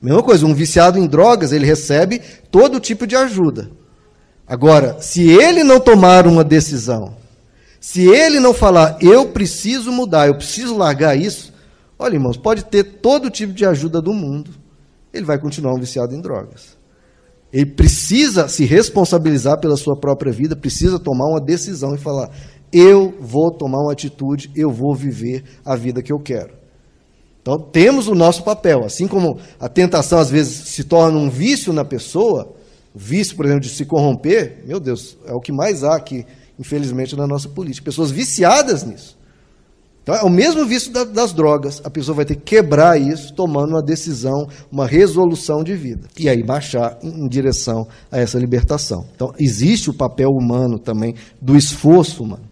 Mesma coisa, um viciado em drogas, ele recebe todo tipo de ajuda. Agora, se ele não tomar uma decisão, se ele não falar, eu preciso mudar, eu preciso largar isso, olha, irmãos, pode ter todo tipo de ajuda do mundo, ele vai continuar um viciado em drogas. Ele precisa se responsabilizar pela sua própria vida, precisa tomar uma decisão e falar: eu vou tomar uma atitude, eu vou viver a vida que eu quero. Então, temos o nosso papel. Assim como a tentação às vezes se torna um vício na pessoa, o vício, por exemplo, de se corromper, meu Deus, é o que mais há aqui, infelizmente, na nossa política. Pessoas viciadas nisso. Então, é o mesmo vício da, das drogas. A pessoa vai ter que quebrar isso, tomando uma decisão, uma resolução de vida. E aí marchar em, em direção a essa libertação. Então, existe o papel humano também, do esforço humano.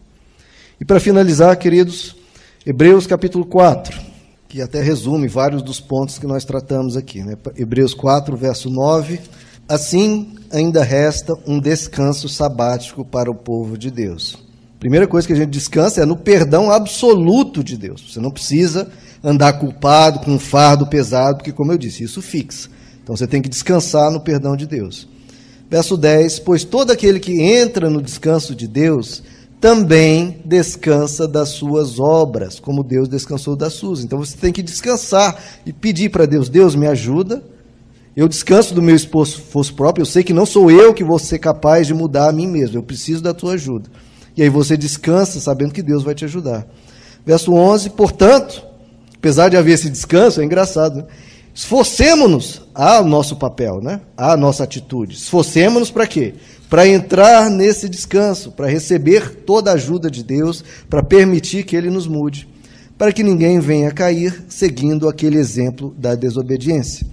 E para finalizar, queridos, Hebreus capítulo 4 que até resume vários dos pontos que nós tratamos aqui. Né? Hebreus 4, verso 9. Assim, ainda resta um descanso sabático para o povo de Deus. Primeira coisa que a gente descansa é no perdão absoluto de Deus. Você não precisa andar culpado com um fardo pesado, porque, como eu disse, isso fixa. Então você tem que descansar no perdão de Deus. Verso 10: Pois todo aquele que entra no descanso de Deus também descansa das suas obras, como Deus descansou das suas. Então você tem que descansar e pedir para Deus: Deus, me ajuda. Eu descanso do meu esforço próprio. Eu sei que não sou eu que vou ser capaz de mudar a mim mesmo. Eu preciso da tua ajuda. E aí você descansa sabendo que Deus vai te ajudar. Verso 11: Portanto, apesar de haver esse descanso, é engraçado, né? esforcemos-nos a nosso papel, né? a nossa atitude. Esforcemos-nos para quê? Para entrar nesse descanso, para receber toda a ajuda de Deus, para permitir que Ele nos mude, para que ninguém venha cair seguindo aquele exemplo da desobediência.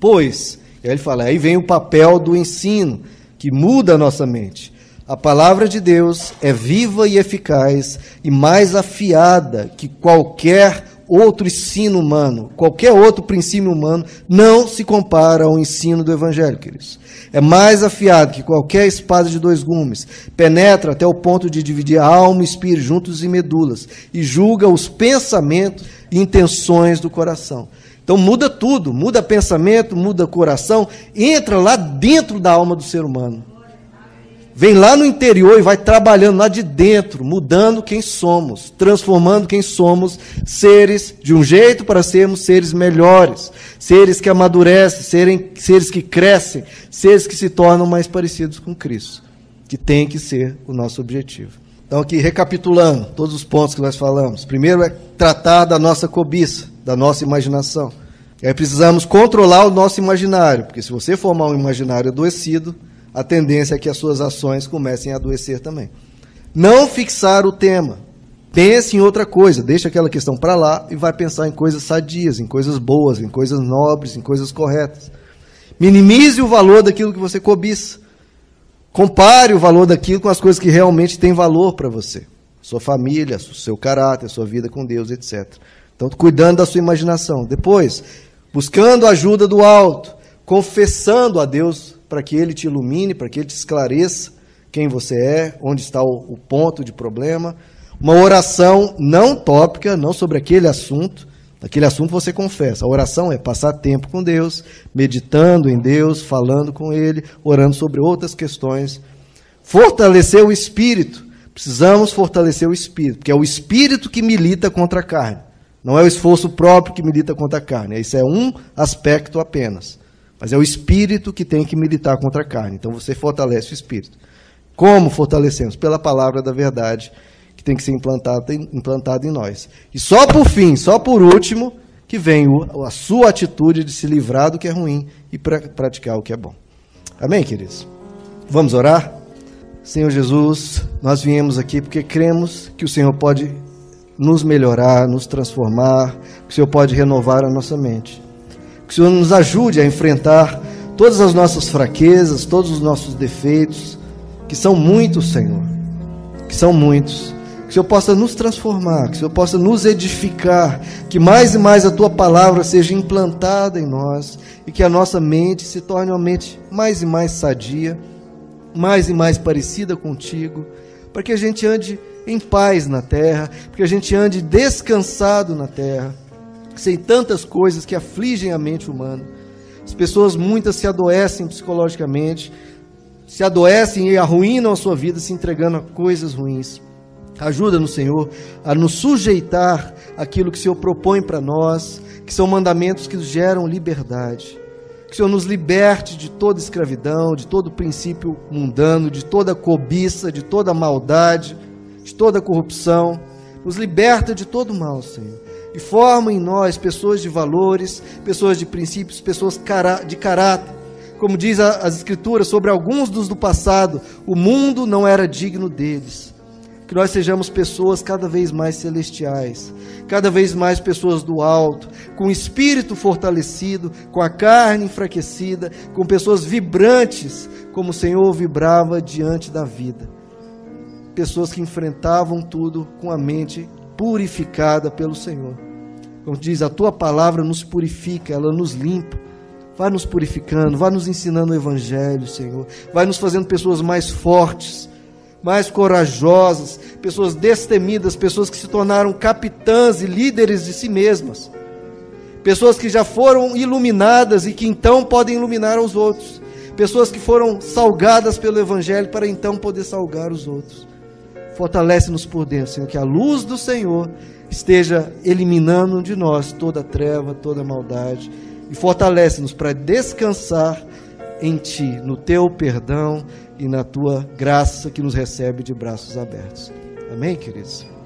Pois, ele fala, aí vem o papel do ensino, que muda a nossa mente. A palavra de Deus é viva e eficaz e mais afiada que qualquer outro ensino humano, qualquer outro princípio humano, não se compara ao ensino do Evangelho, queridos. É mais afiado que qualquer espada de dois gumes, penetra até o ponto de dividir alma e espírito juntos e medulas, e julga os pensamentos e intenções do coração. Então muda tudo, muda pensamento, muda coração, entra lá dentro da alma do ser humano vem lá no interior e vai trabalhando lá de dentro, mudando quem somos, transformando quem somos, seres de um jeito para sermos seres melhores, seres que amadurecem, serem, seres que crescem, seres que se tornam mais parecidos com Cristo, que tem que ser o nosso objetivo. Então, aqui, recapitulando todos os pontos que nós falamos. Primeiro é tratar da nossa cobiça, da nossa imaginação. E aí precisamos controlar o nosso imaginário, porque se você formar um imaginário adoecido, a tendência é que as suas ações comecem a adoecer também. Não fixar o tema. Pense em outra coisa, deixa aquela questão para lá e vai pensar em coisas sadias, em coisas boas, em coisas nobres, em coisas corretas. Minimize o valor daquilo que você cobiça. Compare o valor daquilo com as coisas que realmente têm valor para você. Sua família, seu caráter, sua vida com Deus, etc. Então, cuidando da sua imaginação. Depois, buscando a ajuda do alto, confessando a Deus para que ele te ilumine, para que ele te esclareça quem você é, onde está o, o ponto de problema. Uma oração não tópica, não sobre aquele assunto. Aquele assunto você confessa. A oração é passar tempo com Deus, meditando em Deus, falando com Ele, orando sobre outras questões. Fortalecer o espírito. Precisamos fortalecer o espírito, porque é o espírito que milita contra a carne. Não é o esforço próprio que milita contra a carne. Isso é um aspecto apenas. Mas é o espírito que tem que militar contra a carne. Então você fortalece o espírito. Como fortalecemos? Pela palavra da verdade, que tem que ser implantada, implantada em nós. E só por fim, só por último, que vem a sua atitude de se livrar do que é ruim e pra, praticar o que é bom. Amém, queridos? Vamos orar? Senhor Jesus, nós viemos aqui porque cremos que o Senhor pode nos melhorar, nos transformar, que o Senhor pode renovar a nossa mente. Que o Senhor nos ajude a enfrentar todas as nossas fraquezas, todos os nossos defeitos, que são muitos, Senhor. Que são muitos. Que o Senhor possa nos transformar, que o Senhor possa nos edificar, que mais e mais a tua palavra seja implantada em nós e que a nossa mente se torne uma mente mais e mais sadia, mais e mais parecida contigo, para que a gente ande em paz na terra, para que a gente ande descansado na terra sem tantas coisas que afligem a mente humana. As pessoas muitas se adoecem psicologicamente, se adoecem e arruinam a sua vida se entregando a coisas ruins. Ajuda-nos, Senhor, a nos sujeitar àquilo que o Senhor propõe para nós, que são mandamentos que geram liberdade. Que o Senhor nos liberte de toda escravidão, de todo princípio mundano, de toda cobiça, de toda maldade, de toda corrupção. Nos liberta de todo mal, Senhor. E forma em nós pessoas de valores, pessoas de princípios, pessoas de caráter. Como diz as Escrituras sobre alguns dos do passado, o mundo não era digno deles que nós sejamos pessoas cada vez mais celestiais, cada vez mais pessoas do alto, com o espírito fortalecido, com a carne enfraquecida, com pessoas vibrantes, como o Senhor vibrava diante da vida. Pessoas que enfrentavam tudo com a mente purificada pelo Senhor. Como diz, a tua palavra nos purifica, ela nos limpa. Vai nos purificando, vai nos ensinando o Evangelho, Senhor. Vai nos fazendo pessoas mais fortes, mais corajosas, pessoas destemidas, pessoas que se tornaram capitãs e líderes de si mesmas, pessoas que já foram iluminadas e que então podem iluminar os outros, pessoas que foram salgadas pelo Evangelho para então poder salgar os outros. Fortalece-nos por dentro, Senhor, que a luz do Senhor esteja eliminando de nós toda treva, toda maldade, e fortalece-nos para descansar em Ti, no Teu perdão e na tua graça que nos recebe de braços abertos. Amém, queridos?